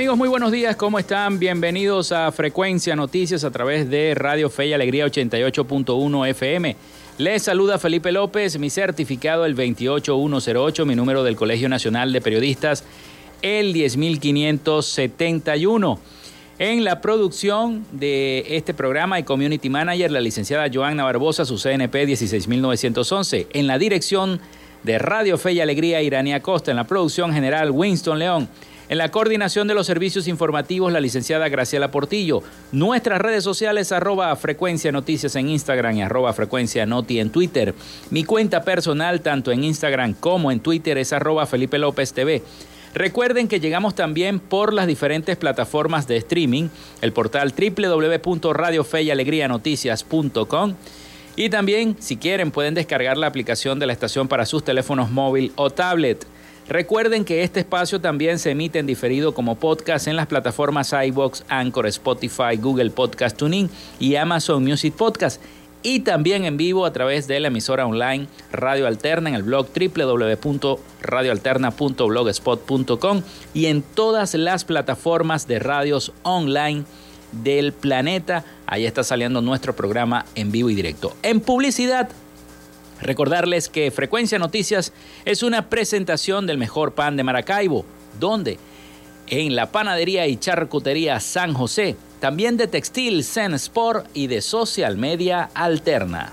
Amigos, muy buenos días, ¿cómo están? Bienvenidos a Frecuencia Noticias a través de Radio Fe y Alegría 88.1 FM. Les saluda Felipe López, mi certificado el 28108, mi número del Colegio Nacional de Periodistas el 10571. En la producción de este programa y Community Manager, la licenciada Joanna Barbosa, su CNP 16911. En la dirección de Radio Fe y Alegría, Irania Costa. En la producción general, Winston León. En la coordinación de los servicios informativos, la licenciada Graciela Portillo. Nuestras redes sociales, arroba frecuencia noticias en Instagram y arroba frecuencia noti en Twitter. Mi cuenta personal, tanto en Instagram como en Twitter, es arroba Felipe López TV. Recuerden que llegamos también por las diferentes plataformas de streaming, el portal www.radiofeyalegrianoticias.com y también, si quieren, pueden descargar la aplicación de la estación para sus teléfonos móvil o tablet. Recuerden que este espacio también se emite en diferido como podcast en las plataformas iBox, Anchor, Spotify, Google Podcast Tuning y Amazon Music Podcast. Y también en vivo a través de la emisora online Radio Alterna en el blog www.radioalterna.blogspot.com y en todas las plataformas de radios online del planeta. Ahí está saliendo nuestro programa en vivo y directo. En publicidad Recordarles que Frecuencia Noticias es una presentación del mejor pan de Maracaibo, donde en la panadería y charcutería San José, también de Textil Zen Sport y de Social Media Alterna.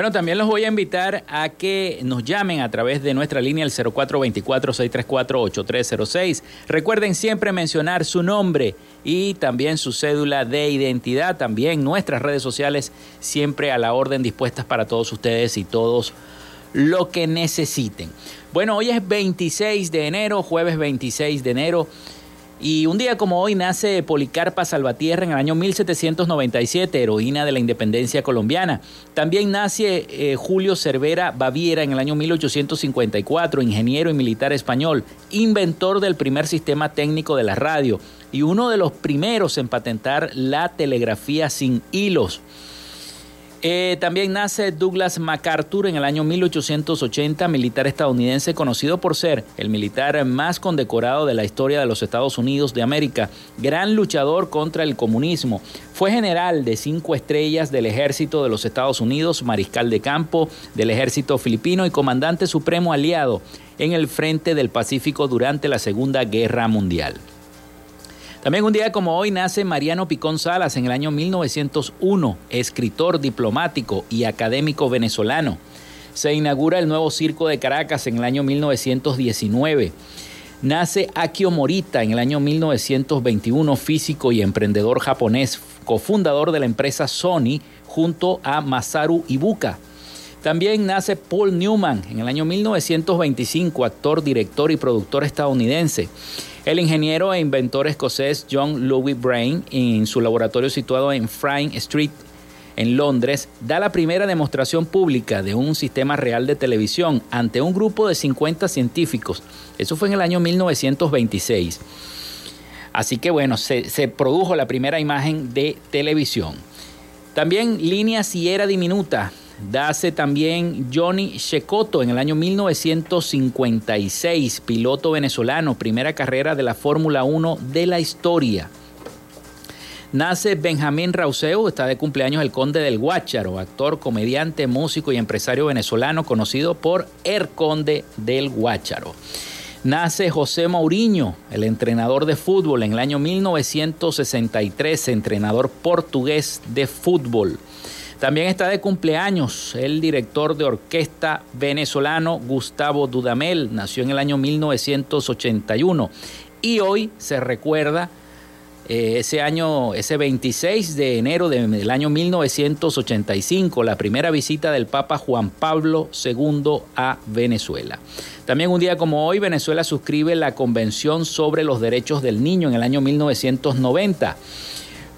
Bueno, también los voy a invitar a que nos llamen a través de nuestra línea el 0424-634-8306. Recuerden siempre mencionar su nombre y también su cédula de identidad. También nuestras redes sociales siempre a la orden dispuestas para todos ustedes y todos lo que necesiten. Bueno, hoy es 26 de enero, jueves 26 de enero. Y un día como hoy nace Policarpa Salvatierra en el año 1797, heroína de la independencia colombiana. También nace eh, Julio Cervera Baviera en el año 1854, ingeniero y militar español, inventor del primer sistema técnico de la radio y uno de los primeros en patentar la telegrafía sin hilos. Eh, también nace Douglas MacArthur en el año 1880, militar estadounidense conocido por ser el militar más condecorado de la historia de los Estados Unidos de América, gran luchador contra el comunismo. Fue general de cinco estrellas del ejército de los Estados Unidos, mariscal de campo del ejército filipino y comandante supremo aliado en el frente del Pacífico durante la Segunda Guerra Mundial. También un día como hoy nace Mariano Picón Salas en el año 1901, escritor, diplomático y académico venezolano. Se inaugura el nuevo Circo de Caracas en el año 1919. Nace Akio Morita en el año 1921, físico y emprendedor japonés, cofundador de la empresa Sony junto a Masaru Ibuka. También nace Paul Newman en el año 1925, actor, director y productor estadounidense. El ingeniero e inventor escocés John Louis Brain, en su laboratorio situado en Frying Street, en Londres, da la primera demostración pública de un sistema real de televisión ante un grupo de 50 científicos. Eso fue en el año 1926. Así que bueno, se, se produjo la primera imagen de televisión. También línea Sierra Diminuta Dace también Johnny Checoto en el año 1956, piloto venezolano, primera carrera de la Fórmula 1 de la historia. Nace Benjamín Rauseu, está de cumpleaños el Conde del Guácharo, actor, comediante, músico y empresario venezolano conocido por El Conde del Guácharo. Nace José Mourinho, el entrenador de fútbol en el año 1963, entrenador portugués de fútbol. También está de cumpleaños el director de orquesta venezolano Gustavo Dudamel, nació en el año 1981 y hoy se recuerda eh, ese año, ese 26 de enero del año 1985, la primera visita del Papa Juan Pablo II a Venezuela. También un día como hoy, Venezuela suscribe la Convención sobre los Derechos del Niño en el año 1990.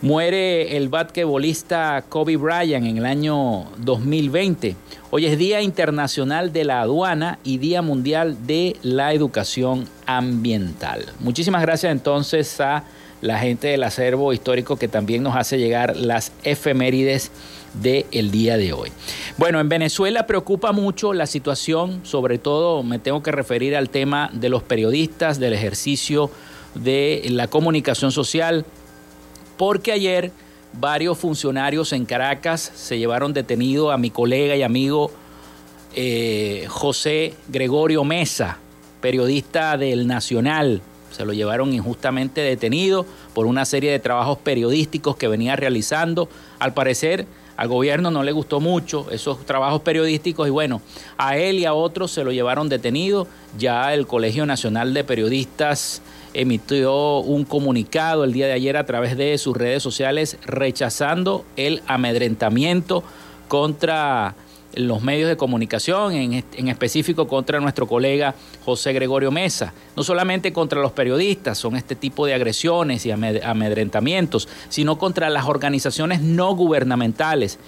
Muere el basquetbolista Kobe Bryant en el año 2020. Hoy es Día Internacional de la Aduana y Día Mundial de la Educación Ambiental. Muchísimas gracias entonces a la gente del acervo histórico que también nos hace llegar las efemérides del día de hoy. Bueno, en Venezuela preocupa mucho la situación, sobre todo me tengo que referir al tema de los periodistas, del ejercicio de la comunicación social porque ayer varios funcionarios en Caracas se llevaron detenido a mi colega y amigo eh, José Gregorio Mesa, periodista del Nacional. Se lo llevaron injustamente detenido por una serie de trabajos periodísticos que venía realizando. Al parecer, al gobierno no le gustó mucho esos trabajos periodísticos y bueno, a él y a otros se lo llevaron detenido. Ya el Colegio Nacional de Periodistas emitió un comunicado el día de ayer a través de sus redes sociales rechazando el amedrentamiento contra los medios de comunicación, en, específico contra nuestro colega José Gregorio Mesa. No solamente contra los periodistas son este tipo de agresiones y amedrentamientos, sino contra las organizaciones no gubernamentales.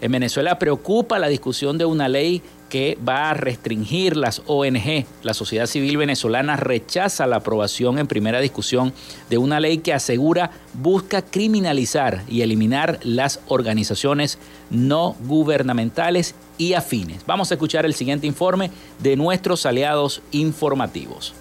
En Venezuela preocupa la discusión de una ley que va a restringir las ONG. La sociedad civil venezolana rechaza la aprobación en primera discusión de una ley que asegura busca criminalizar y eliminar las organizaciones no gubernamentales y afines. Vamos a escuchar el siguiente informe de nuestros aliados informativos.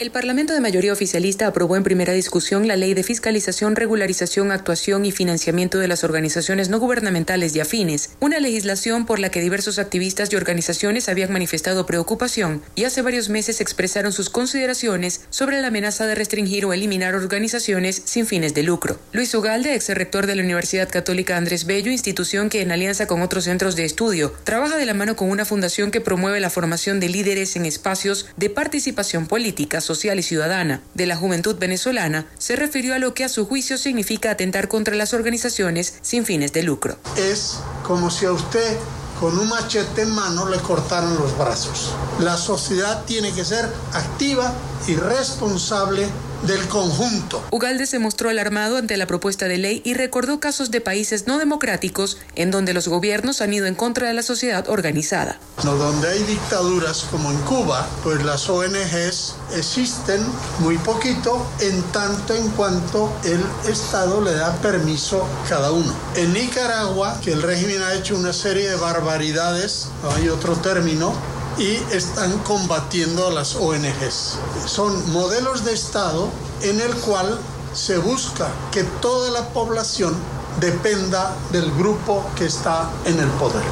El Parlamento de mayoría oficialista aprobó en primera discusión la Ley de Fiscalización, Regularización, Actuación y Financiamiento de las Organizaciones No Gubernamentales y Afines, una legislación por la que diversos activistas y organizaciones habían manifestado preocupación y hace varios meses expresaron sus consideraciones sobre la amenaza de restringir o eliminar organizaciones sin fines de lucro. Luis Ugalde, ex rector de la Universidad Católica Andrés Bello, institución que en alianza con otros centros de estudio trabaja de la mano con una fundación que promueve la formación de líderes en espacios de participación política social y ciudadana de la juventud venezolana, se refirió a lo que a su juicio significa atentar contra las organizaciones sin fines de lucro. Es como si a usted con un machete en mano le cortaran los brazos. La sociedad tiene que ser activa y responsable del conjunto. Ugalde se mostró alarmado ante la propuesta de ley y recordó casos de países no democráticos en donde los gobiernos han ido en contra de la sociedad organizada. No, donde hay dictaduras como en Cuba, pues las ONGs existen muy poquito en tanto en cuanto el Estado le da permiso a cada uno. En Nicaragua, que el régimen ha hecho una serie de barbaridades, no hay otro término, y están combatiendo a las ONGs. Son modelos de Estado en el cual se busca que toda la población dependa del grupo que está en el poder.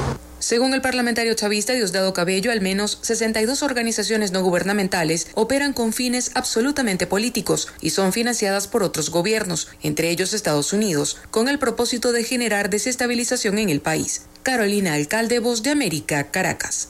Según el parlamentario chavista Diosdado Cabello, al menos 62 organizaciones no gubernamentales operan con fines absolutamente políticos y son financiadas por otros gobiernos, entre ellos Estados Unidos, con el propósito de generar desestabilización en el país. Carolina Alcalde, Voz de América, Caracas.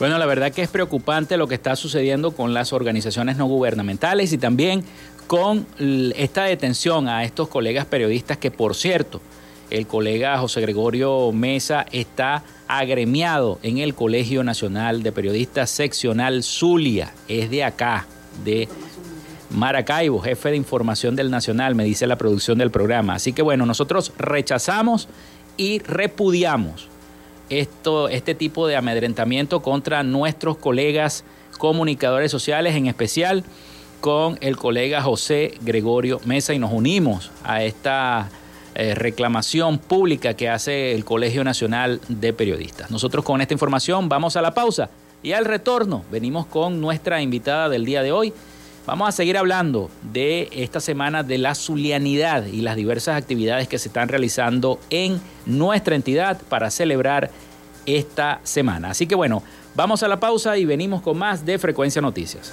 Bueno, la verdad que es preocupante lo que está sucediendo con las organizaciones no gubernamentales y también con esta detención a estos colegas periodistas que, por cierto, el colega José Gregorio Mesa está agremiado en el Colegio Nacional de Periodistas Seccional Zulia. Es de acá, de Maracaibo, jefe de información del Nacional, me dice la producción del programa. Así que bueno, nosotros rechazamos y repudiamos esto, este tipo de amedrentamiento contra nuestros colegas comunicadores sociales, en especial con el colega José Gregorio Mesa, y nos unimos a esta eh, reclamación pública que hace el Colegio Nacional de Periodistas. Nosotros con esta información vamos a la pausa y al retorno venimos con nuestra invitada del día de hoy. Vamos a seguir hablando de esta semana de la zulianidad y las diversas actividades que se están realizando en nuestra entidad para celebrar esta semana. Así que bueno, vamos a la pausa y venimos con más de Frecuencia Noticias.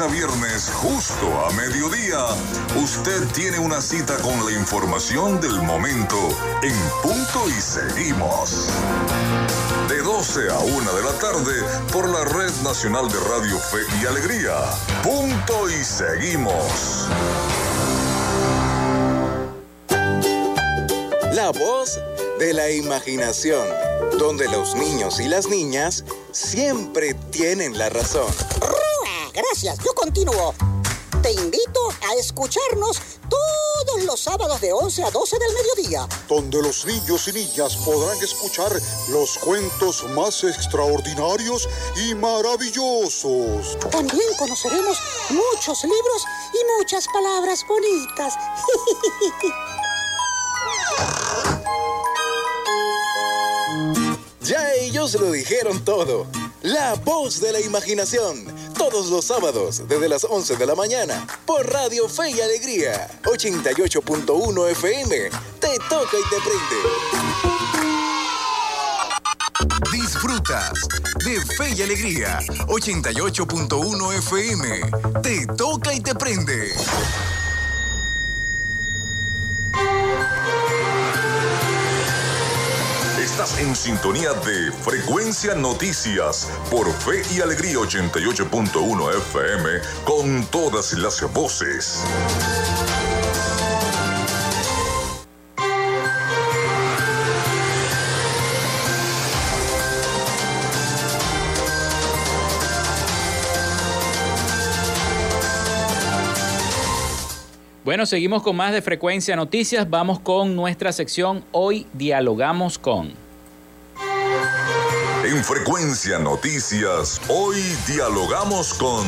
a viernes, justo a mediodía, usted tiene una cita con la información del momento en punto y seguimos. De 12 a 1 de la tarde por la Red Nacional de Radio Fe y Alegría. Punto y seguimos. La voz de la imaginación, donde los niños y las niñas siempre tienen la razón gracias. Yo continúo. Te invito a escucharnos todos los sábados de 11 a 12 del mediodía. Donde los niños y niñas podrán escuchar los cuentos más extraordinarios y maravillosos. También conoceremos muchos libros y muchas palabras bonitas. Ya ellos lo dijeron todo. La voz de la imaginación. Todos los sábados desde las 11 de la mañana por Radio Fe y Alegría 88.1 FM. Te toca y te prende. Disfrutas de Fe y Alegría 88.1 FM. Te toca y te prende. Sintonía de Frecuencia Noticias por Fe y Alegría 88.1 FM con todas las voces. Bueno, seguimos con más de Frecuencia Noticias. Vamos con nuestra sección Hoy Dialogamos con. En Frecuencia Noticias, hoy dialogamos con...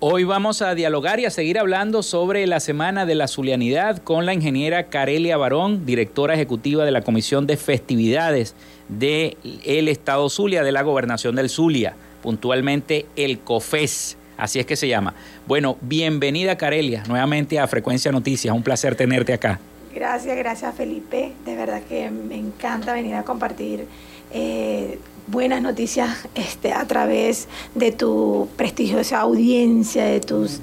Hoy vamos a dialogar y a seguir hablando sobre la Semana de la Zulianidad con la ingeniera Carelia Barón, directora ejecutiva de la Comisión de Festividades del Estado Zulia, de la Gobernación del Zulia, puntualmente el COFES. Así es que se llama. Bueno, bienvenida Carelia, nuevamente a Frecuencia Noticias. Un placer tenerte acá. Gracias, gracias Felipe. De verdad que me encanta venir a compartir eh, buenas noticias este, a través de tu prestigiosa audiencia, de tus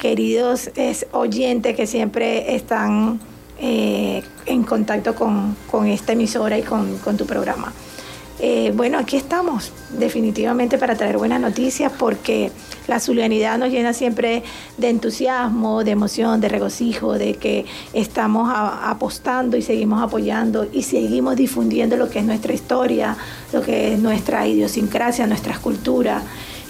queridos oyentes que siempre están eh, en contacto con, esta emisora y con, con tu programa. Eh, bueno, aquí estamos definitivamente para traer buenas noticias porque la zulianidad nos llena siempre de entusiasmo, de emoción, de regocijo, de que estamos apostando y seguimos apoyando y seguimos difundiendo lo que es nuestra historia, lo que es nuestra idiosincrasia, nuestras culturas.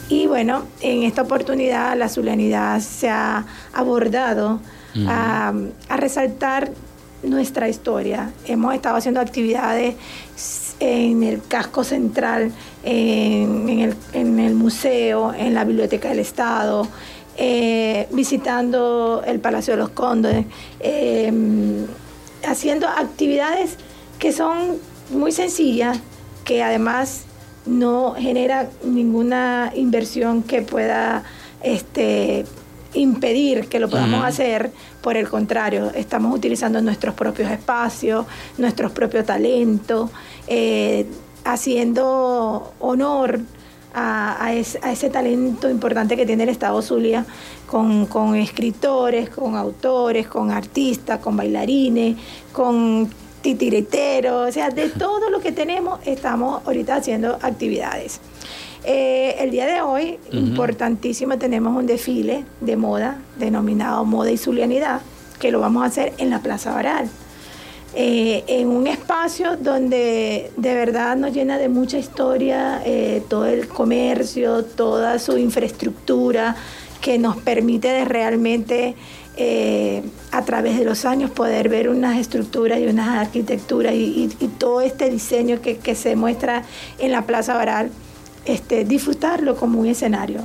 Y bueno, en esta oportunidad la zulianidad se ha abordado a, a resaltar nuestra historia. Hemos estado haciendo actividades en el casco central, en, el, museo, en la Biblioteca del Estado, eh, visitando el Palacio de los Condes, eh, haciendo actividades que son muy sencillas, que además no genera ninguna inversión que pueda este, impedir que lo podamos hacer, por el contrario, estamos utilizando nuestros propios espacios, nuestros propios talentos, eh, haciendo honor a, ese, talento importante que tiene el Estado Zulia con escritores, con autores, con artistas, con bailarines, con titireteros, o sea, de todo lo que tenemos estamos ahorita haciendo actividades. Eh, el día de hoy, importantísimo, tenemos un desfile de moda denominado Moda y Zulianidad, que lo vamos a hacer en la Plaza Baral. Eh, en un espacio donde de verdad nos llena de mucha historia, eh, todo el comercio, toda su infraestructura que nos permite de realmente a través de los años poder ver unas estructuras y unas arquitecturas y, todo este diseño que, que se muestra en la Plaza Baral este, disfrutarlo como un escenario.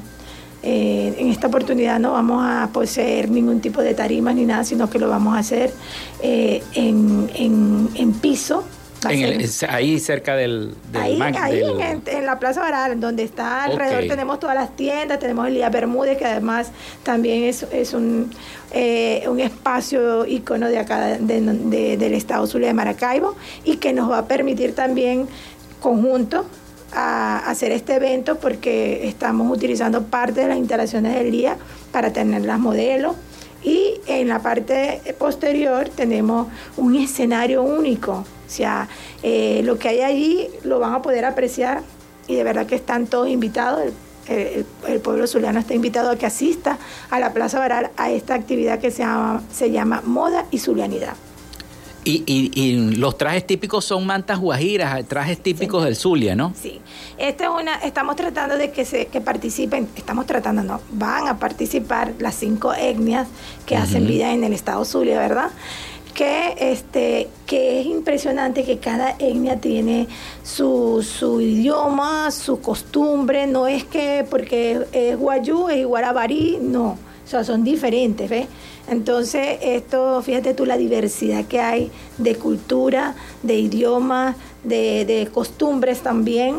Eh, en esta oportunidad no vamos a poseer ningún tipo de tarima ni nada, sino que lo vamos a hacer eh, en, piso. ahí cerca del, ahí, ahí En, la Plaza Baral, donde está alrededor tenemos todas las tiendas, tenemos el Día Bermúdez, que además también es, es un, eh, un espacio ícono de acá del Estado Zulia de Maracaibo y que nos va a permitir también conjunto a hacer este evento porque estamos utilizando parte de las instalaciones del día para tener las modelos y en la parte posterior tenemos un escenario único. O sea, eh, lo que hay allí lo van a poder apreciar y de verdad que están todos invitados. El, pueblo zuliano está invitado a que asista a la Plaza Baral a esta actividad que se llama, se llama Moda y Zulianidad. Y, los trajes típicos son mantas guajiras, trajes típicos del Zulia, ¿no? Sí. Esta es una, estamos tratando de que se que participen, estamos tratando, no, van a participar las cinco etnias que hacen vida en el estado Zulia, ¿verdad? que este que es impresionante que cada etnia tiene su, su idioma, su costumbre, no es que porque es guayú, es guarabarí, no, o sea, son diferentes, ¿ves? Entonces, esto, fíjate tú la diversidad que hay de cultura, de idioma, de, costumbres también.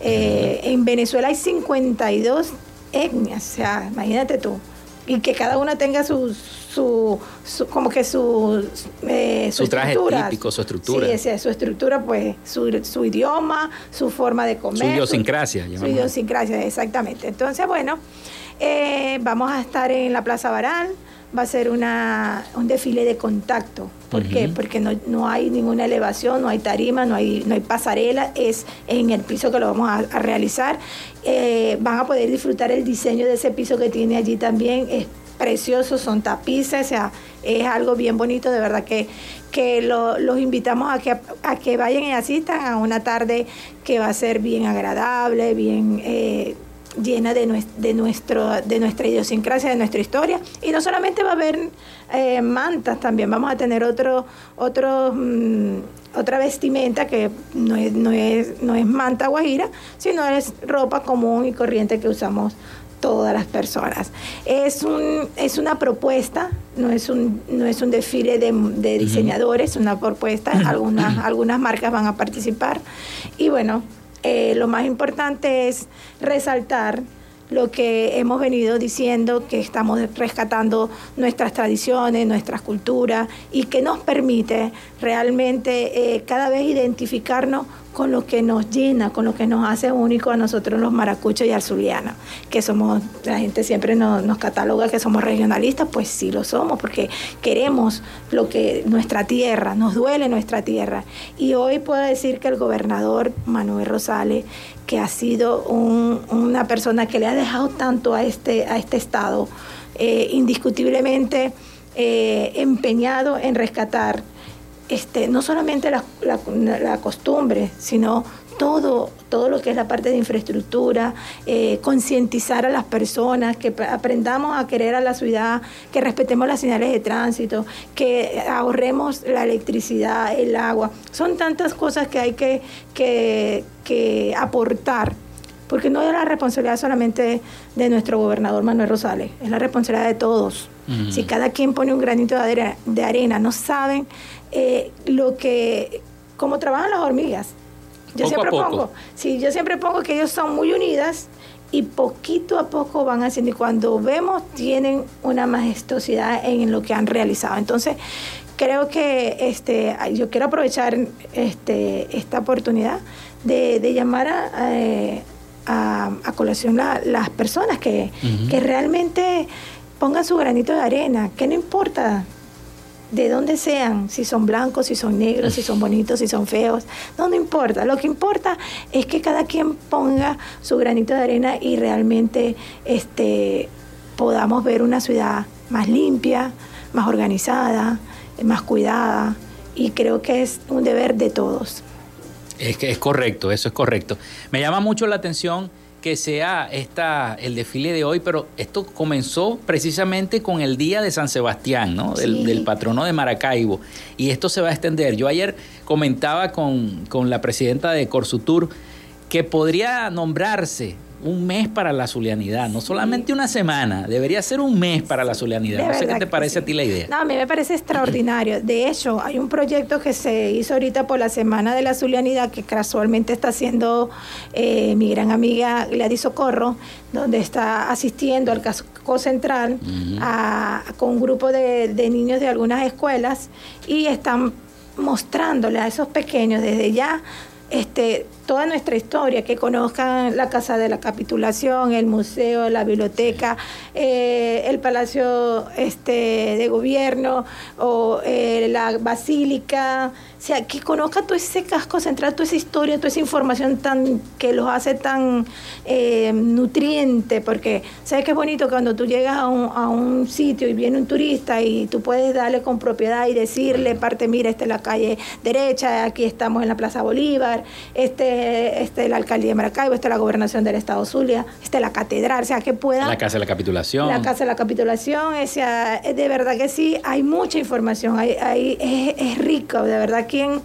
Eh, en Venezuela hay 52 etnias, o sea, imagínate tú. Y que cada una tenga su, su, como que su, eh, su, traje típico, su estructura. Sí, su estructura, pues, su, su, idioma, su forma de comer. Su idiosincrasia. Su, su idiosincrasia, exactamente. Entonces, bueno, eh, vamos a estar en la Plaza Baral va a ser una, un desfile de contacto. ¿Por qué? Porque no, no, hay ninguna elevación, no hay tarima, no hay, no hay pasarela, es en el piso que lo vamos a, realizar. Eh, van a poder disfrutar el diseño de ese piso que tiene allí también. Es precioso, son tapices, o sea, es algo bien bonito, de verdad que, que los invitamos a que, a que vayan y asistan a una tarde que va a ser bien agradable, bien... Eh, llena de, de, nuestro, de nuestra idiosincrasia, de nuestra historia. Y no solamente va a haber eh, mantas, también vamos a tener otro, otro, mm, otra vestimenta que no es, no, es, no es manta guajira, sino es ropa común y corriente que usamos todas las personas. Es, un, es una propuesta, no es un, no es un desfile de, de diseñadores, es una propuesta, algunas, algunas marcas van a participar. Y bueno, eh, lo más importante es resaltar lo que hemos venido diciendo, que estamos rescatando nuestras tradiciones, nuestras culturas y que nos permite realmente eh, cada vez identificarnos con lo que nos llena, con lo que nos hace único a nosotros los maracuchos y azulianos, que somos, la gente siempre nos, nos, cataloga que somos regionalistas, pues sí lo somos, porque queremos lo que nuestra tierra, nos duele nuestra tierra. Y hoy puedo decir que el gobernador Manuel Rosales, que ha sido una persona que le ha dejado tanto a este, a este estado, eh, indiscutiblemente eh, empeñado en rescatar este, no solamente la, costumbre, sino todo, todo lo que es la parte de infraestructura, eh, concientizar a las personas, que aprendamos a querer a la ciudad, que respetemos las señales de tránsito, que ahorremos la electricidad, el agua. Son tantas cosas que hay que, que, aportar porque no es la responsabilidad solamente de nuestro gobernador Manuel Rosales, es la responsabilidad de todos. Si cada quien pone un granito de arena, no saben eh, lo que, como trabajan las hormigas. Yo siempre pongo, sí, yo siempre pongo que ellos son muy unidas y poquito a poco van haciendo y cuando vemos tienen una majestuosidad en lo que han realizado. Entonces, creo que este, yo quiero aprovechar este, esta oportunidad de, llamar a, a, colación las personas que, que realmente pongan su granito de arena, que no importa de dónde sean, si son blancos, si son negros, si son bonitos, si son feos, no, no importa. Lo que importa es que cada quien ponga su granito de arena y realmente este, podamos ver una ciudad más limpia, más organizada, más cuidada. Y creo que es un deber de todos. Es que es correcto, eso es correcto. Me llama mucho la atención que sea esta, el desfile de hoy, pero esto comenzó precisamente con el día de San Sebastián, ¿no? Del, patrono de Maracaibo. Y esto se va a extender. Yo ayer comentaba con, con la presidenta de Corsutur que podría nombrarse un mes para la zulianidad, no solamente una semana, debería ser un mes para la zulianidad. no sé qué te parece a ti la idea. No, a mí me parece extraordinario. De hecho, hay un proyecto que se hizo ahorita por la Semana de la Zulianidad que casualmente está haciendo eh, mi gran amiga Gladys Socorro, donde está asistiendo al casco central con un grupo de, de niños de algunas escuelas y están mostrándole a esos pequeños desde ya este, toda nuestra historia, que conozcan la Casa de la Capitulación, el museo, la biblioteca, eh, el Palacio este, de Gobierno o eh, la Basílica, sea, que conozca todo ese casco central, toda esa historia, toda esa información tan que los hace tan eh, nutriente, porque sabes que es bonito cuando tú llegas a un, a un sitio y viene un turista y tú puedes darle con propiedad y decirle, parte, mira, esta es la calle derecha, aquí estamos en la Plaza Bolívar, este, este es la alcaldía de Maracaibo, esta es la gobernación del estado Zulia, esta es la catedral, o sea, que pueda... La Casa de la Capitulación. La Casa de la Capitulación, o sea, de verdad que sí, hay mucha información, hay, hay, es, es rico, de verdad que quien,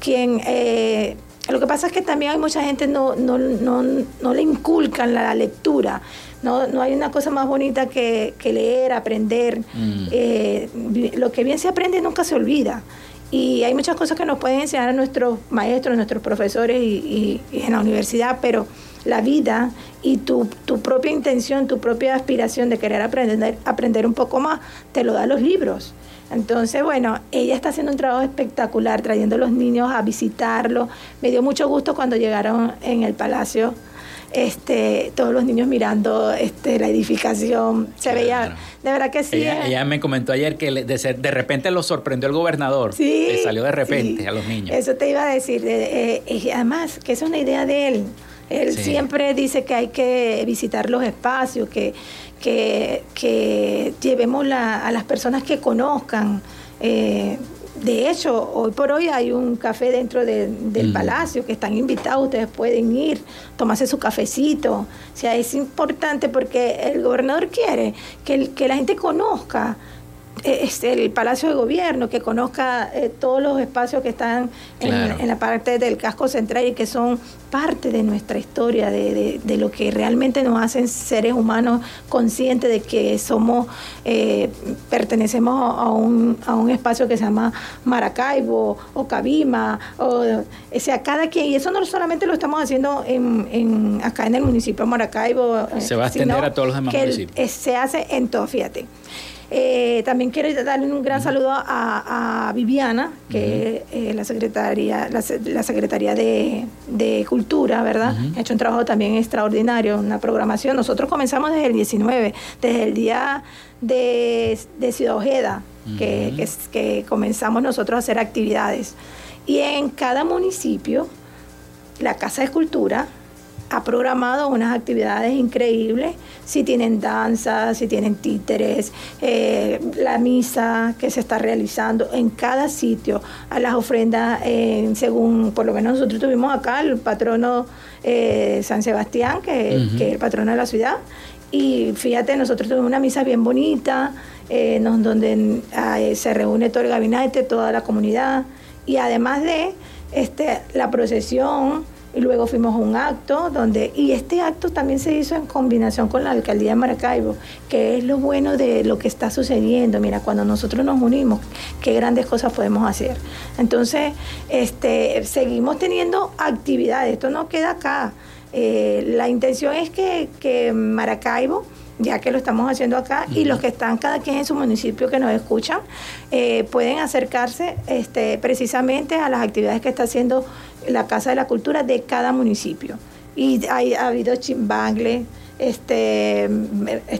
quien eh, lo que pasa es que también hay mucha gente no, no, no, no le inculcan la, lectura. No, no hay una cosa más bonita que, leer, aprender. Mm. Eh, lo que bien se aprende nunca se olvida. Y hay muchas cosas que nos pueden enseñar a nuestros maestros, nuestros profesores y, en la universidad, pero la vida y tu, tu, propia intención, tu propia aspiración de querer aprender, aprender un poco más, te lo dan los libros. Entonces, bueno, ella está haciendo un trabajo espectacular, trayendo a los niños a visitarlo. Me dio mucho gusto cuando llegaron en el palacio. Este, todos los niños mirando este, la edificación. Se veía, de verdad que sí. Ella, me comentó ayer que de, de, repente lo sorprendió el gobernador. Sí. Le salió de repente a los niños. Eso te iba a decir. Eh, y además, que es una idea de él. Él siempre dice que hay que visitar los espacios, que, que, llevemos a las personas que conozcan. Eh, de hecho, hoy por hoy hay un café dentro del palacio que están invitados, ustedes pueden ir, tomarse su cafecito. O sea, es importante porque el gobernador quiere que, que la gente conozca es el Palacio de Gobierno, que conozca eh, todos los espacios que están en, la parte del casco central y que son parte de nuestra historia, de, de, lo que realmente nos hacen seres humanos conscientes de que somos, eh, pertenecemos a un, a un espacio que se llama Maracaibo o Cabima, o, o sea, cada quien, y eso no solamente lo estamos haciendo en, en acá en el municipio de Maracaibo, se va a extender a todos los demás municipios. se hace en todo, fíjate. Eh, también quiero darle un gran saludo a, Viviana, que es eh, la Secretaría, la, Secretaría de, Cultura, ¿verdad? Ha hecho un trabajo también extraordinario, una programación. Nosotros comenzamos desde el 19, desde el día de, Ciudad Ojeda, que, que comenzamos nosotros a hacer actividades. Y en cada municipio, la Casa de Cultura ha programado unas actividades increíbles, si tienen danza, si tienen títeres, eh, la misa que se está realizando en cada sitio, a las ofrendas, según por lo menos nosotros tuvimos acá el patrono eh, San Sebastián, que, es el patrono de la ciudad, y fíjate, nosotros tuvimos una misa bien bonita, eh, donde se reúne todo el gabinete, toda la comunidad, y además de este, la procesión, y luego fuimos a un acto donde, y este acto también se hizo en combinación con la alcaldía de Maracaibo, que es lo bueno de lo que está sucediendo. Mira, cuando nosotros nos unimos, qué grandes cosas podemos hacer. Entonces, este, seguimos teniendo actividades, esto no queda acá. Eh, la intención es que, que Maracaibo ya que lo estamos haciendo acá, y los que están cada quien en su municipio que nos escuchan, eh, pueden acercarse este, precisamente a las actividades que está haciendo la Casa de la Cultura de cada municipio. Y hay, ha habido chimbangle, este,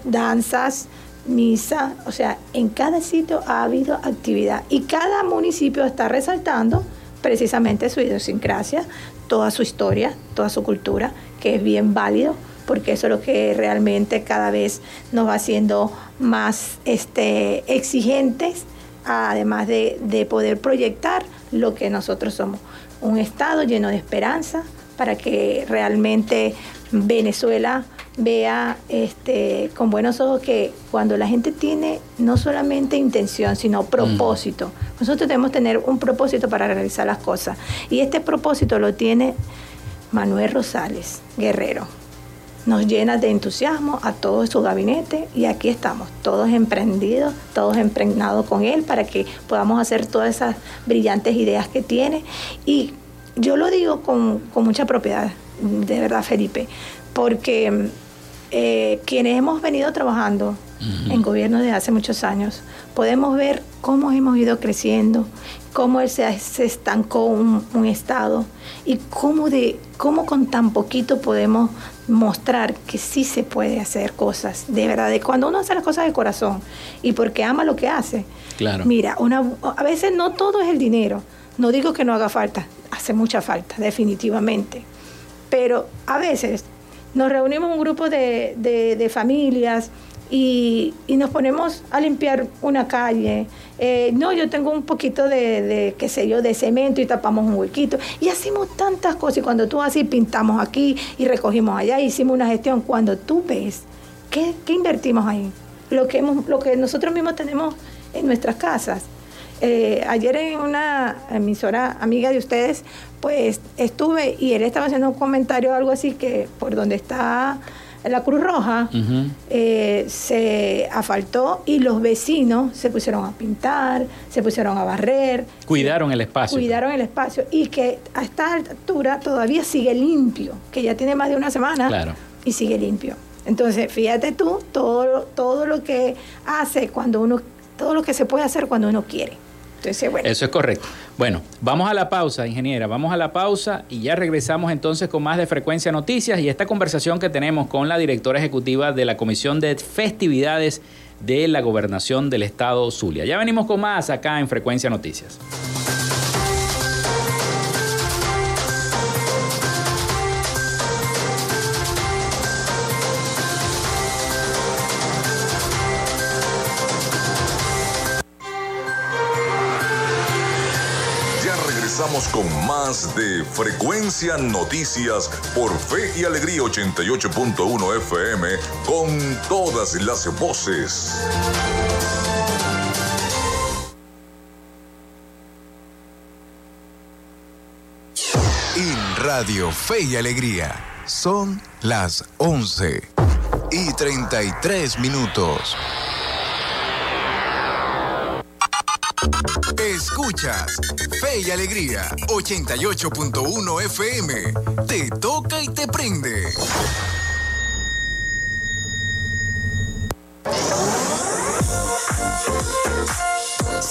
danzas, misa, o sea, en cada sitio ha habido actividad y cada municipio está resaltando precisamente su idiosincrasia, toda su historia, toda su cultura, que es bien válido porque eso es lo que realmente cada vez nos va haciendo más este, exigentes, además de, de poder proyectar lo que nosotros somos. Un Estado lleno de esperanza para que realmente Venezuela vea este, con buenos ojos que cuando la gente tiene no solamente intención, sino propósito. Nosotros debemos tener un propósito para realizar las cosas. Y este propósito lo tiene Manuel Rosales, guerrero nos llena de entusiasmo a todo su gabinete y aquí estamos, todos emprendidos, todos emprendados con él para que podamos hacer todas esas brillantes ideas que tiene. Y yo lo digo con, mucha propiedad, de verdad, Felipe, porque eh, quienes hemos venido trabajando en gobierno desde hace muchos años, podemos ver cómo hemos ido creciendo, cómo él se, estancó un, estado y cómo, de, cómo con tan poquito podemos mostrar que sí se puede hacer cosas, de verdad, de cuando uno hace las cosas de corazón y porque ama lo que hace. Claro. Mira, una, a veces no todo es el dinero, no digo que no haga falta, hace mucha falta, definitivamente, pero a veces nos reunimos un grupo de, de familias, y, nos ponemos a limpiar una calle. Eh, no, yo tengo un poquito de, qué sé yo, de cemento y tapamos un huequito. Y hacemos tantas cosas. Y cuando tú así pintamos aquí y recogimos allá, hicimos una gestión. Cuando tú ves, ¿qué, invertimos ahí? Lo que, hemos, lo que nosotros mismos tenemos en nuestras casas. Eh, ayer en una emisora amiga de ustedes, pues estuve y él estaba haciendo un comentario, algo así que por donde está la Cruz Roja eh, se asfaltó y los vecinos se pusieron a pintar, se pusieron a barrer. Cuidaron el espacio. Cuidaron el espacio y que a esta altura todavía sigue limpio, que ya tiene más de una semana y sigue limpio. Entonces, fíjate tú, todo, todo lo que hace cuando uno, todo lo que se puede hacer cuando uno quiere. Eso es correcto. Bueno, vamos a la pausa, ingeniera, vamos a la pausa y ya regresamos entonces con más de Frecuencia Noticias y esta conversación que tenemos con la directora ejecutiva de la Comisión de Festividades de la Gobernación del Estado Zulia. Ya venimos con más acá en Frecuencia Noticias. Con más de Frecuencia Noticias por Fe y Alegría 88.1 FM con todas las voces. En Radio Fe y Alegría son las 11 y 33 minutos. Escuchas Fe y Alegría 88.1 FM. Te toca y te prende.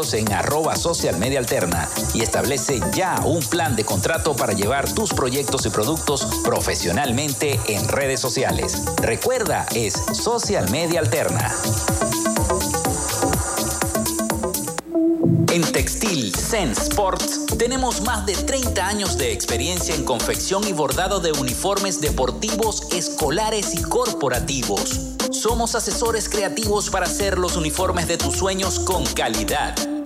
en arroba social media alterna y establece ya un plan de contrato para llevar tus proyectos y productos profesionalmente en redes sociales. Recuerda, es social media alterna. En Textil Sense Sports tenemos más de 30 años de experiencia en confección y bordado de uniformes deportivos, escolares y corporativos. Somos asesores creativos para hacer los uniformes de tus sueños con calidad.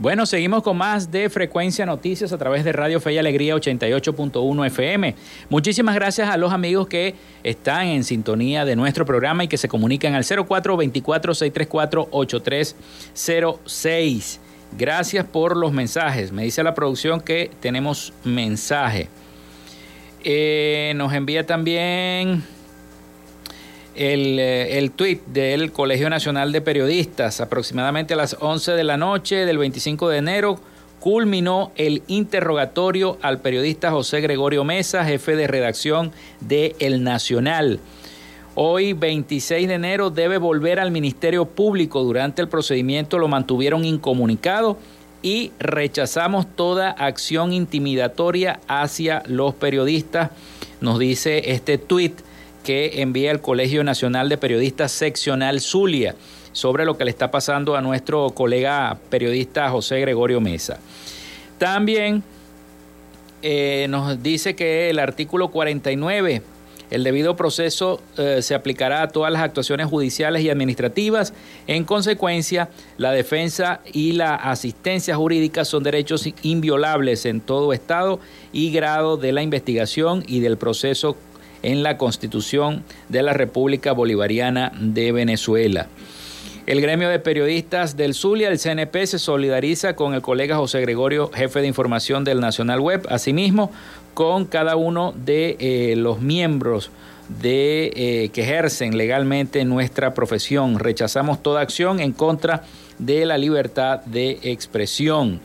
Bueno, seguimos con más de Frecuencia Noticias a través de Radio Fe y Alegría 88.1 FM. Muchísimas gracias a los amigos que están en sintonía de nuestro programa y que se comunican al 0424-634-8306. Gracias por los mensajes. Me dice la producción que tenemos mensaje. Eh, nos envía también el, eh, el tuit del Colegio Nacional de Periodistas. Aproximadamente a las 11 de la noche del 25 de enero culminó el interrogatorio al periodista José Gregorio Mesa, jefe de redacción de El Nacional. Hoy, 26 de enero, debe volver al Ministerio Público. Durante el procedimiento lo mantuvieron incomunicado y rechazamos toda acción intimidatoria hacia los periodistas, nos dice este tuit que envía el Colegio Nacional de Periodistas Seccional Zulia sobre lo que le está pasando a nuestro colega periodista José Gregorio Mesa. También eh, nos dice que el artículo 49 el debido proceso eh, se aplicará a todas las actuaciones judiciales y administrativas. En consecuencia, la defensa y la asistencia jurídica son derechos inviolables en todo estado y grado de la investigación y del proceso en la Constitución de la República Bolivariana de Venezuela. El gremio de periodistas del Zulia, el CNP, se solidariza con el colega José Gregorio, jefe de información del Nacional Web, asimismo con cada uno de eh, los miembros eh, que ejercen legalmente nuestra profesión. Rechazamos toda acción en contra de la libertad de expresión.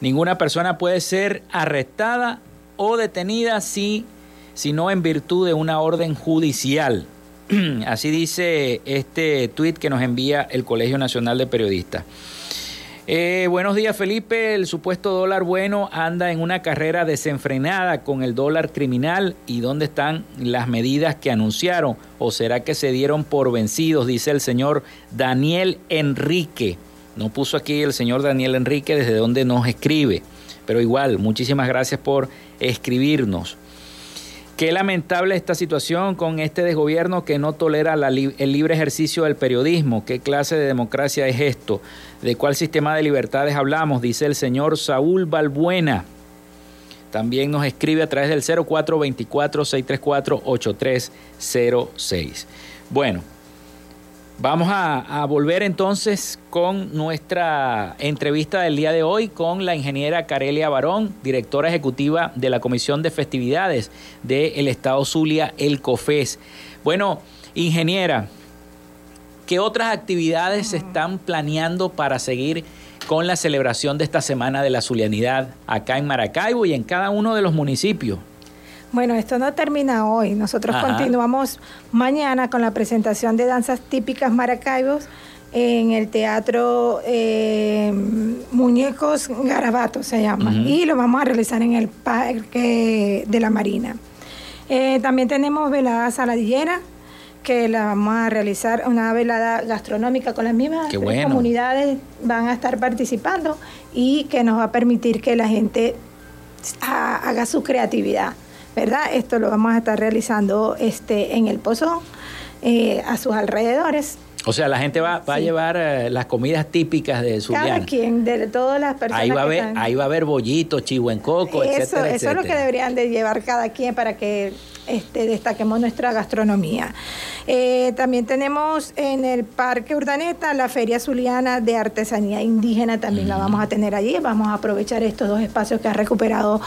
Ninguna persona puede ser arrestada o detenida si sino en virtud de una orden judicial. Así dice este tuit que nos envía el Colegio Nacional de Periodistas. Eh, buenos días Felipe, el supuesto dólar bueno anda en una carrera desenfrenada con el dólar criminal y dónde están las medidas que anunciaron o será que se dieron por vencidos, dice el señor Daniel Enrique. No puso aquí el señor Daniel Enrique desde donde nos escribe, pero igual, muchísimas gracias por escribirnos. Qué lamentable esta situación con este desgobierno que no tolera el libre ejercicio del periodismo. ¿Qué clase de democracia es esto? ¿De cuál sistema de libertades hablamos? Dice el señor Saúl Balbuena. También nos escribe a través del 0424-634-8306. Bueno, Vamos a, volver entonces con nuestra entrevista del día de hoy con la ingeniera Carelia Barón, directora ejecutiva de la Comisión de Festividades del Estado Zulia, el COFES. Bueno, ingeniera, ¿qué otras actividades se están planeando para seguir con la celebración de esta Semana de la Zulianidad acá en Maracaibo y en cada uno de los municipios? Bueno, esto no termina hoy. Nosotros continuamos mañana con la presentación de danzas típicas maracaibos en el teatro eh, Muñecos Garabato se llama y lo vamos a realizar en el Parque de la Marina. Eh, también tenemos velada saladillera que la vamos a realizar una velada gastronómica con las mismas comunidades van a estar participando y que nos va a permitir que la gente haga su creatividad. ¿Verdad? Esto lo vamos a estar realizando este, en el Pozo, eh, a sus alrededores. O sea, la gente va, va a llevar eh, las comidas típicas de su Cada quien, de todas las personas. Ahí va, a haber, ahí va a haber bollito, chivo en coco, eso, etcétera, Eso es lo que deberían de llevar cada quien para que este, destaquemos nuestra gastronomía. Eh, también tenemos en el Parque Urdaneta la Feria Zuliana de Artesanía Indígena, también la vamos a tener allí. Vamos a aprovechar estos dos espacios que ha recuperado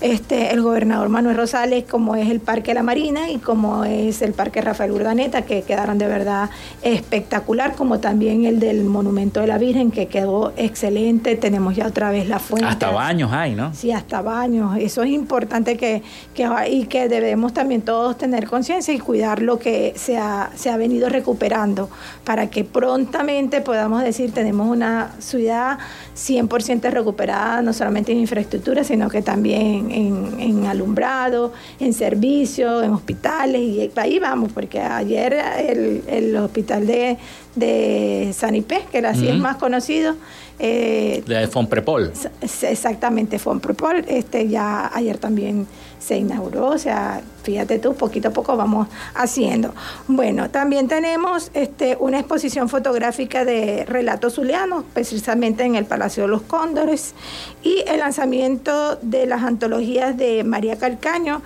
este, el gobernador Manuel Rosales, como es el Parque La Marina y como es el Parque Rafael Urdaneta, que quedaron de verdad espectacular, como también el del Monumento de la Virgen, que quedó excelente. Tenemos ya otra vez la fuente. Hasta baños hay, ¿no? Sí, hasta baños. Eso es importante que, que y que debemos también también todos tener conciencia y cuidar lo que se ha, se ha venido recuperando para que prontamente podamos decir tenemos una ciudad 100% recuperada, no solamente en infraestructura, sino que también en, alumbrado, en servicios, en hospitales, y ahí vamos, porque ayer el, el hospital de de Sanipé, que así es más conocido. Eh, de Fonprepol. Exactamente, Fonprepol. Este, ya ayer también se inauguró, o sea, fíjate tú, poquito a poco vamos haciendo. Bueno, también tenemos este, una exposición fotográfica de relatos zulianos, precisamente en el Palacio de los Cóndores, y el lanzamiento de las antologías de María Calcaño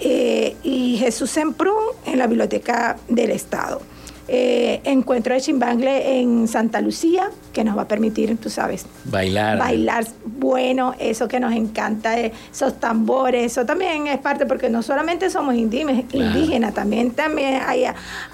eh, y Jesús Semprún en la Biblioteca del Estado. Eh, encuentro de chimbangle en Santa Lucía, que nos va a permitir, tú sabes, bailar. Bailar bueno, eso que nos encanta, esos tambores, eso también es parte, porque no solamente somos indígenas, también, también hay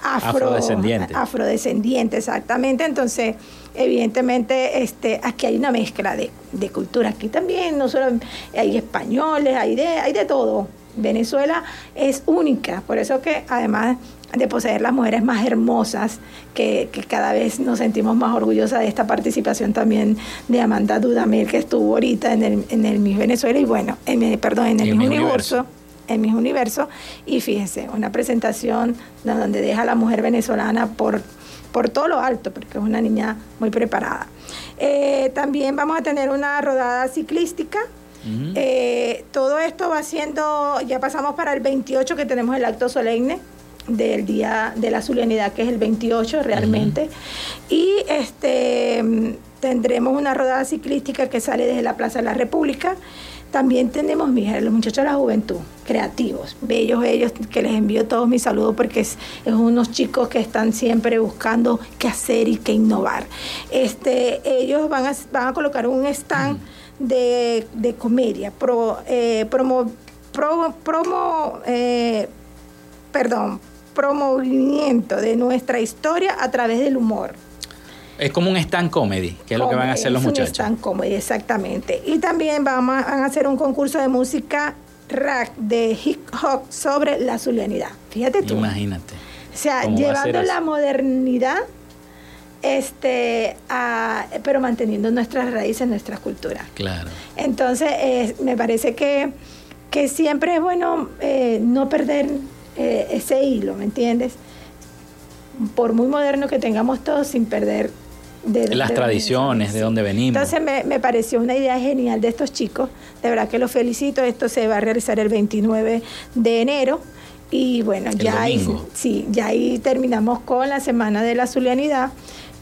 afrodescendientes. Afrodescendientes, exactamente. Entonces, evidentemente, este, aquí hay una mezcla de, de cultura. Aquí también, no solo hay españoles, hay de, hay de todo. Venezuela es única, por eso que además de poseer las mujeres más hermosas, que, cada vez nos sentimos más orgullosas de esta participación también de Amanda Dudamel, que estuvo ahorita en el, en el Miss Venezuela y bueno, en, perdón, en el, Miss Universo. En Miss Universo. Y fíjense, una presentación donde deja a la mujer venezolana por, por todo lo alto, porque es una niña muy preparada. Eh, también vamos a tener una rodada ciclística. Eh, todo esto va siendo, ya pasamos para el 28 que tenemos el acto solemne, del Día de la Zulianidad, que es el 28 realmente. Y este tendremos una rodada ciclística que sale desde la Plaza de la República. También tenemos, mija, los muchachos de la juventud, creativos, bellos ellos, que les envío todos mis saludos porque es, unos chicos que están siempre buscando qué hacer y qué innovar. Este, ellos van a, van a colocar un stand de, comedia, pro, eh, promo, promo eh, perdón, promovimiento de nuestra historia a través del humor. Es como un stand comedy, que es lo que van a hacer los muchachos. Un stand comedy, exactamente. Y también van a, hacer un concurso de música rack de hip hop sobre la zulianidad. Fíjate tú. Imagínate. O sea, llevando la modernidad, este, pero manteniendo nuestras raíces, nuestra cultura. Claro. Entonces, me parece que, que siempre es bueno eh, no perder eh, ese hilo, ¿me entiendes? Por muy moderno que tengamos todos, sin perder de, las tradiciones, de donde venimos. Entonces me, me, pareció una idea genial de estos chicos, de verdad que los felicito, esto se va a realizar el 29 de enero. Y bueno, ya ahí, sí, ya ahí terminamos con la Semana de la Zulianidad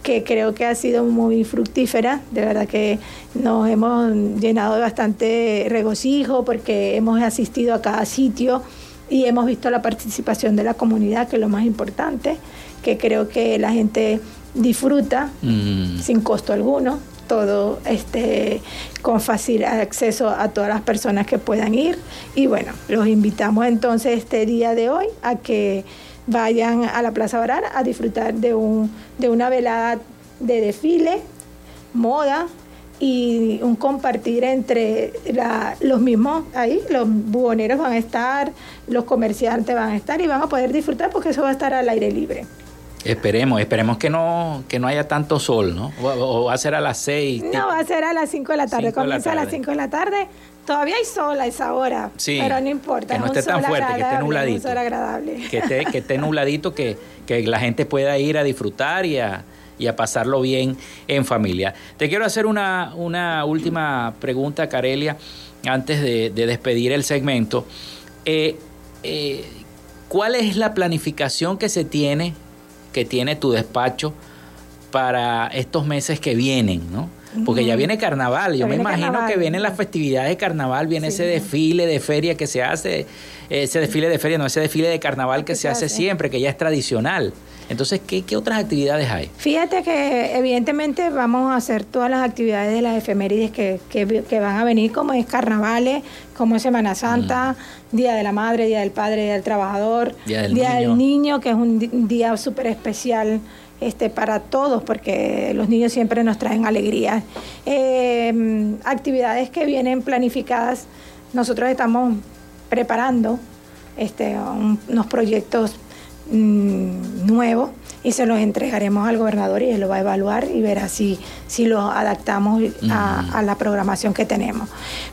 que creo que ha sido muy fructífera, de verdad que nos hemos llenado de bastante regocijo porque hemos asistido a cada sitio y hemos visto la participación de la comunidad, que es lo más importante, que creo que la gente disfruta mm. sin costo alguno, todo este con fácil acceso a todas las personas que puedan ir y bueno, los invitamos entonces este día de hoy a que vayan a la Plaza Orar a disfrutar de un de una velada de desfile, moda, y un compartir entre los mismos ahí, los buhoneros van a estar, los comerciantes van a estar y van a poder disfrutar porque eso va a estar al aire libre. Esperemos, esperemos que no, que no haya tanto sol, ¿no? O, va a ser a las 6. No, va a ser a las 5 de la tarde. Comienza a las 5 de la tarde. Todavía hay sol a esa hora, pero no importa. Que no esté tan fuerte, que esté nubladito. agradable. Que esté, que esté nubladito, que, que la gente pueda ir a disfrutar y a, y a pasarlo bien en familia. Te quiero hacer una, una última pregunta, Carelia, antes de, despedir el segmento. Eh, eh, ¿Cuál es la planificación que se tiene, que tiene tu despacho para estos meses que vienen, ¿no? Porque ya viene carnaval, yo me imagino que vienen las festividades de carnaval, viene ese desfile de feria que se hace, ese desfile de feria, no, ese desfile de carnaval que se hace siempre, que ya es tradicional. Entonces, ¿qué, otras actividades hay? Fíjate que evidentemente vamos a hacer todas las actividades de las efemérides que, que, van a venir, como es carnavales, como es Semana Santa, mm. Día de la Madre, Día del Padre, Día del Trabajador, Día del, niño. que es un día súper especial este, para todos, porque los niños siempre nos traen alegría. Eh, actividades que vienen planificadas, nosotros estamos preparando este, unos proyectos Mm, nuevo y se los entregaremos al gobernador y él lo va a evaluar y verá si, si lo adaptamos a, la programación que tenemos.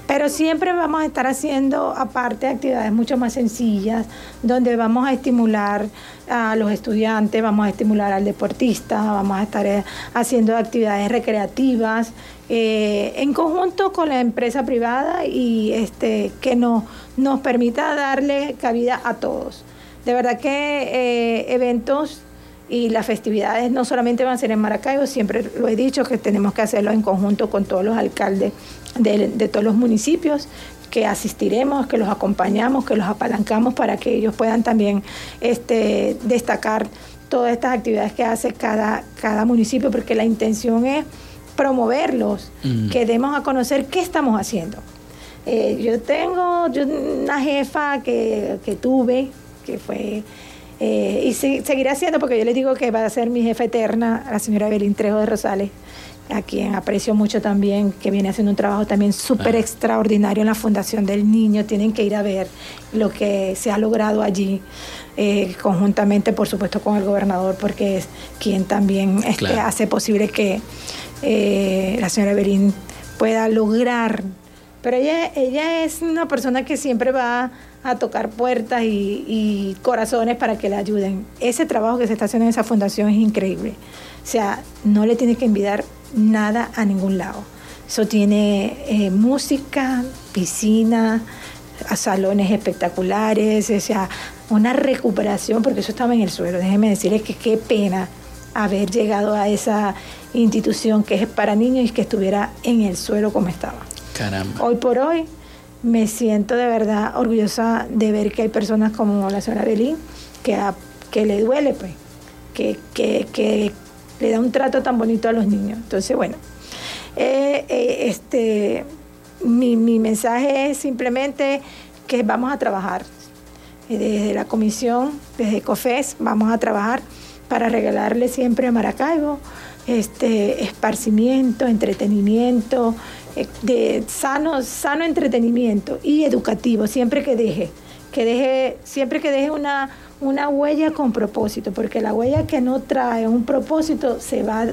Pero siempre vamos a estar haciendo, aparte, actividades mucho más sencillas, donde vamos a estimular a los estudiantes, vamos a estimular al deportista, vamos a estar eh, haciendo actividades recreativas eh, en conjunto con la empresa privada y este que nos, nos permita darle cabida a todos. De verdad que eh, eventos y las festividades no solamente van a ser en Maracaibo, siempre lo he dicho que tenemos que hacerlo en conjunto con todos los alcaldes de, todos los municipios, que asistiremos, que los acompañamos, que los apalancamos para que ellos puedan también este, destacar todas estas actividades que hace cada, cada municipio, porque la intención es promoverlos, mm. que demos a conocer qué estamos haciendo. Eh, yo tengo una jefa que, que tuve, que fue, eh, y seguirá siendo, porque yo le digo que va a ser mi jefa eterna, la señora Evelyn Trejo de Rosales, a quien aprecio mucho también, que viene haciendo un trabajo también súper ah. extraordinario en la Fundación del Niño. Tienen que ir a ver lo que se ha logrado allí, eh, conjuntamente, por supuesto, con el gobernador, porque es quien también este, hace posible que eh, la señora Evelyn pueda lograr. Pero ella, ella es una persona que siempre va a tocar puertas y, corazones para que le ayuden. Ese trabajo que se está haciendo en esa fundación es increíble. O sea, no le tiene que envidiar nada a ningún lado. Eso tiene eh, música, piscina, salones espectaculares, o sea, una recuperación, porque eso estaba en el suelo. Déjeme decirles que qué pena haber llegado a esa institución que es para niños y que estuviera en el suelo como estaba. Caramba. Hoy por hoy me siento de verdad orgullosa de ver que hay personas como la señora Belín que, que le duele, pues, que, que, le da un trato tan bonito a los niños. Entonces, bueno, eh, eh, este, mi, mi, mensaje es simplemente que vamos a trabajar. Desde la comisión, desde COFES, vamos a trabajar para regalarle siempre a Maracaibo este esparcimiento, entretenimiento, de sano, sano entretenimiento y educativo, siempre que deje, que deje, siempre que deje una, una huella con propósito, porque la huella que no trae un propósito se va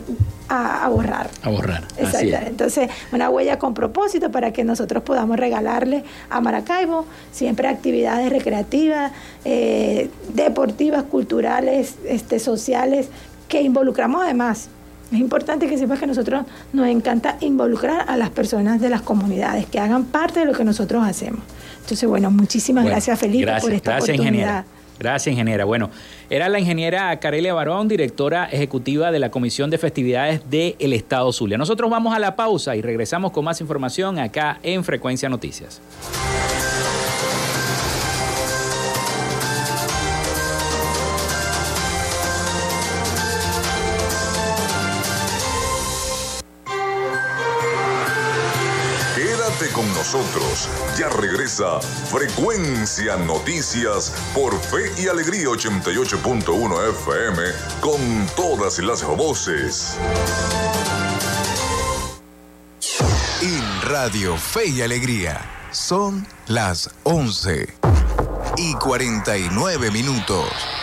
a, borrar. A borrar. Exacto. Entonces, una huella con propósito para que nosotros podamos regalarle a Maracaibo siempre actividades recreativas, eh, deportivas, culturales, este, sociales, que involucramos además es importante que sepas que nosotros nos encanta involucrar a las personas de las comunidades, que hagan parte de lo que nosotros hacemos. Entonces, bueno, muchísimas gracias Felipe por esta gracias, oportunidad. Ingeniera. Gracias, ingeniera. Bueno, era la ingeniera Carelia Barón, directora ejecutiva de la Comisión de Festividades del Estado Zulia. Nosotros vamos a la pausa y regresamos con más información acá en Frecuencia Noticias. Ya regresa Frecuencia Noticias por Fe y Alegría 88.1 FM con todas las voces. En Radio Fe y Alegría son las 11 y 49 minutos.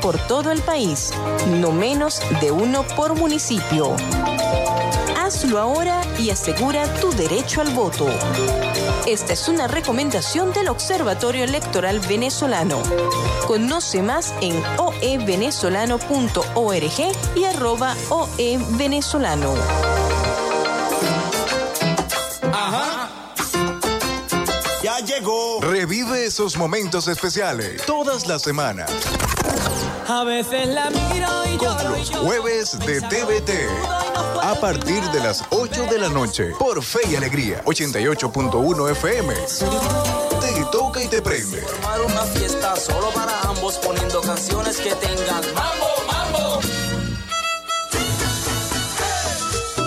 por todo el país, no menos de uno por municipio. Hazlo ahora y asegura tu derecho al voto. Esta es una recomendación del Observatorio Electoral Venezolano. Conoce más en oevenezolano.org y arroba oevenezolano. Ajá. Ya llegó. Revive esos momentos especiales todas las semanas a veces la miro y Con los jueves de TVT. a partir de las 8 de la noche por Fe y Alegría 88.1 FM. Te toca y te prende. Formar una fiesta solo para ambos poniendo canciones que tengan mambo,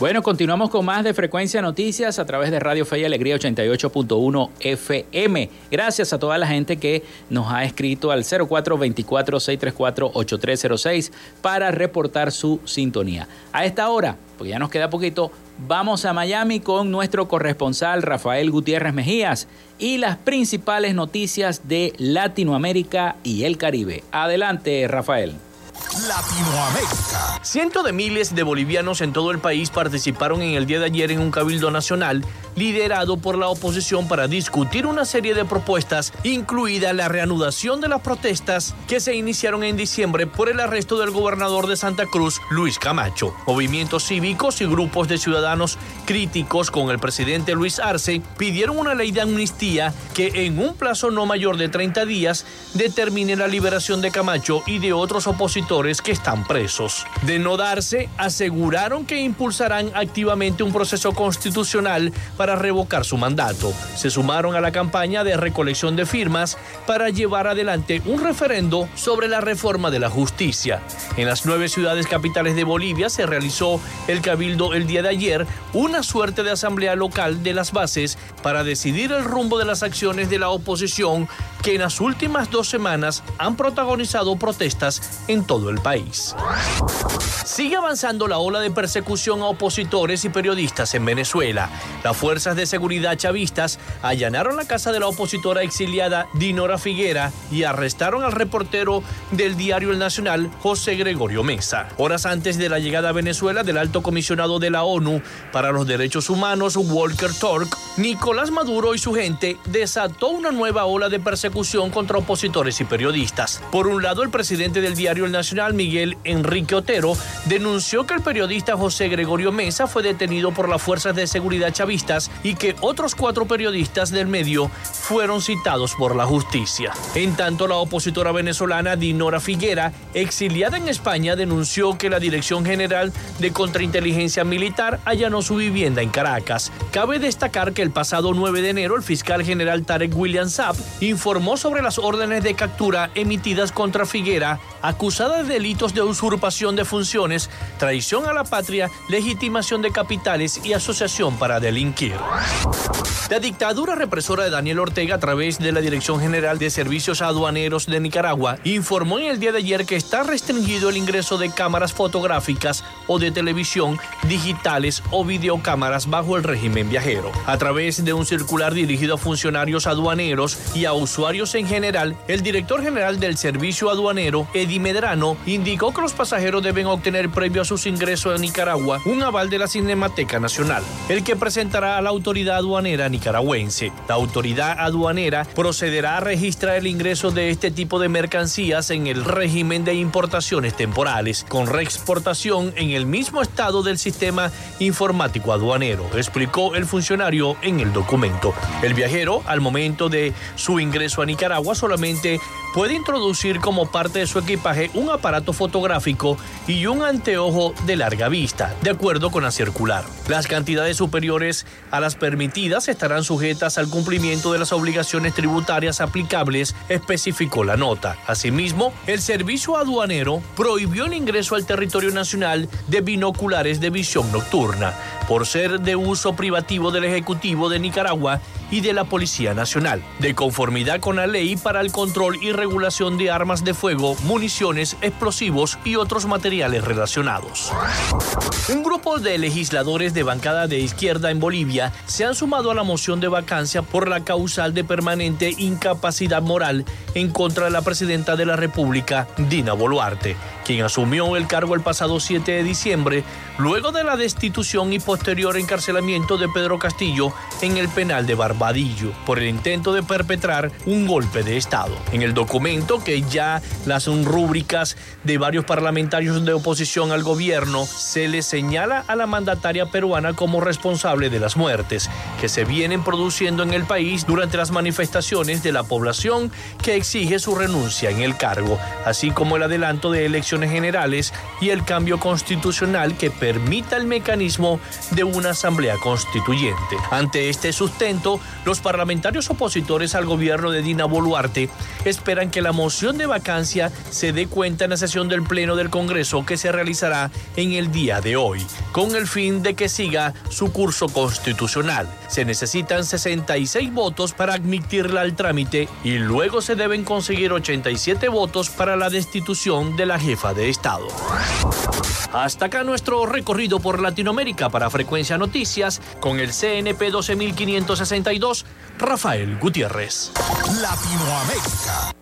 Bueno, continuamos con más de Frecuencia Noticias a través de Radio Fe y Alegría 88.1 FM. Gracias a toda la gente que nos ha escrito al 0424-634-8306 para reportar su sintonía. A esta hora, porque ya nos queda poquito, vamos a Miami con nuestro corresponsal Rafael Gutiérrez Mejías y las principales noticias de Latinoamérica y el Caribe. Adelante, Rafael. Latinoamérica. Cientos de miles de bolivianos en todo el país participaron en el día de ayer en un cabildo nacional liderado por la oposición para discutir una serie de propuestas, incluida la reanudación de las protestas que se iniciaron en diciembre por el arresto del gobernador de Santa Cruz, Luis Camacho. Movimientos cívicos y grupos de ciudadanos críticos con el presidente Luis Arce pidieron una ley de amnistía que en un plazo no mayor de 30 días determine la liberación de Camacho y de otros opositores que están presos. De no darse, aseguraron que impulsarán activamente un proceso constitucional para revocar su mandato. Se sumaron a la campaña de recolección de firmas para llevar adelante un referendo sobre la reforma de la justicia. En las nueve ciudades capitales de Bolivia se realizó el cabildo el día de ayer, una suerte de asamblea local de las bases para decidir el rumbo de las acciones de la oposición que en las últimas dos semanas han protagonizado protestas en todo el país. Sigue avanzando la ola de persecución a opositores y periodistas en Venezuela. Las fuerzas de seguridad chavistas allanaron la casa de la opositora exiliada Dinora Figuera y arrestaron al reportero del diario El Nacional, José Gregorio Mesa. Horas antes de la llegada a Venezuela del alto comisionado de la ONU para los Derechos Humanos, Walker Turk, Nicolás Maduro y su gente desató una nueva ola de persecución contra opositores y periodistas. Por un lado, el presidente del diario El Nacional, Miguel Enrique Otero, denunció que el periodista José Gregorio Mesa fue detenido por las fuerzas de seguridad chavistas y que otros cuatro periodistas del medio fueron citados por la justicia. En tanto, la opositora venezolana Dinora Figuera, exiliada en España, denunció que la Dirección General de Contrainteligencia Militar allanó su vivienda en Caracas. Cabe destacar que el pasado 9 de enero el fiscal general Tarek William Saab informó sobre las órdenes de captura emitidas contra Figuera, acusada de delitos de usurpación de funciones, traición a la patria, legitimación de capitales y asociación para delinquir. La dictadura represora de Daniel Ortega a través de la Dirección General de Servicios Aduaneros de Nicaragua informó en el día de ayer que está restringido el ingreso de cámaras fotográficas o de televisión digitales o videocámaras bajo el régimen viajero. A través de un circular dirigido a funcionarios aduaneros y a usuarios en general, el director general del Servicio Aduanero, Eddie Medrano, indicó que los pasajeros deben obtener previo a sus ingresos a Nicaragua un aval de la Cinemateca Nacional, el que presentará la autoridad aduanera nicaragüense. La autoridad aduanera procederá a registrar el ingreso de este tipo de mercancías en el régimen de importaciones temporales, con reexportación en el mismo estado del sistema informático aduanero, explicó el funcionario en el documento. El viajero, al momento de su ingreso a Nicaragua, solamente puede introducir como parte de su equipaje un aparato fotográfico y un anteojo de larga vista, de acuerdo con la circular. Las cantidades superiores a las permitidas estarán sujetas al cumplimiento de las obligaciones tributarias aplicables, especificó la nota. Asimismo, el servicio aduanero prohibió el ingreso al territorio nacional de binoculares de visión nocturna, por ser de uso privativo del Ejecutivo de Nicaragua y de la Policía Nacional, de conformidad con la ley para el control y regulación de armas de fuego, municiones, explosivos y otros materiales relacionados. Un grupo de legisladores de bancada de izquierda en Bolivia se han sumado a la moción de vacancia por la causal de permanente incapacidad moral en contra de la presidenta de la República, Dina Boluarte, quien asumió el cargo el pasado 7 de diciembre, luego de la destitución y posterior encarcelamiento de Pedro Castillo en el penal de Barbadillo por el intento de perpetrar un golpe de Estado. En el documento que ya las rúbricas de varios parlamentarios de oposición al gobierno se le señala a la mandataria peruana como responsable de las muertes que se vienen produciendo en el país durante las manifestaciones de la población que exige su renuncia en el cargo, así como el adelanto de elecciones generales y el cambio constitucional que permita el mecanismo de una asamblea constituyente. Ante este sustento, los parlamentarios opositores al gobierno de Dina Boluarte esperan que la moción de vacancia se dé cuenta en la sesión del Pleno del Congreso que se realizará en el día de hoy, con el fin de que siga su curso constitucional. Se necesitan 66 votos para admitirla al trámite y luego se deben conseguir 87 votos para la destitución de la de Estado. Hasta acá nuestro recorrido por Latinoamérica para Frecuencia Noticias con el CNP 12562, Rafael Gutiérrez. Latinoamérica.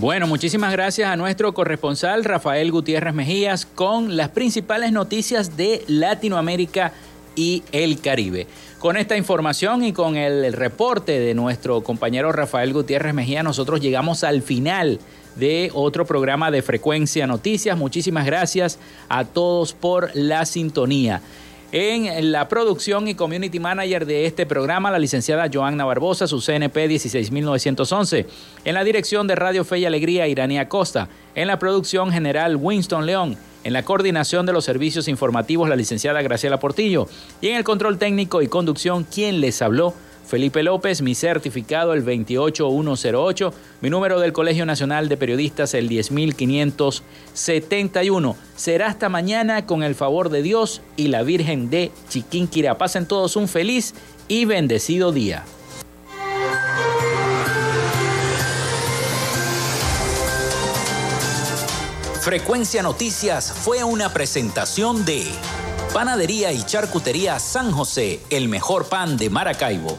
Bueno, muchísimas gracias a nuestro corresponsal Rafael Gutiérrez Mejías con las principales noticias de Latinoamérica y el Caribe. Con esta información y con el reporte de nuestro compañero Rafael Gutiérrez Mejía, nosotros llegamos al final de otro programa de Frecuencia Noticias. Muchísimas gracias a todos por la sintonía. En la producción y community manager de este programa, la licenciada Joanna Barbosa, su CNP 16911. En la dirección de Radio Fe y Alegría, Iranía Costa. En la producción general, Winston León. En la coordinación de los servicios informativos, la licenciada Graciela Portillo. Y en el control técnico y conducción, quien les habló, Felipe López, mi certificado el 28108, mi número del Colegio Nacional de Periodistas el 10571. Será hasta mañana con el favor de Dios y la Virgen de Chiquinquirá. Pasen todos un feliz y bendecido día. Frecuencia Noticias fue una presentación de Panadería y Charcutería San José, el mejor pan de Maracaibo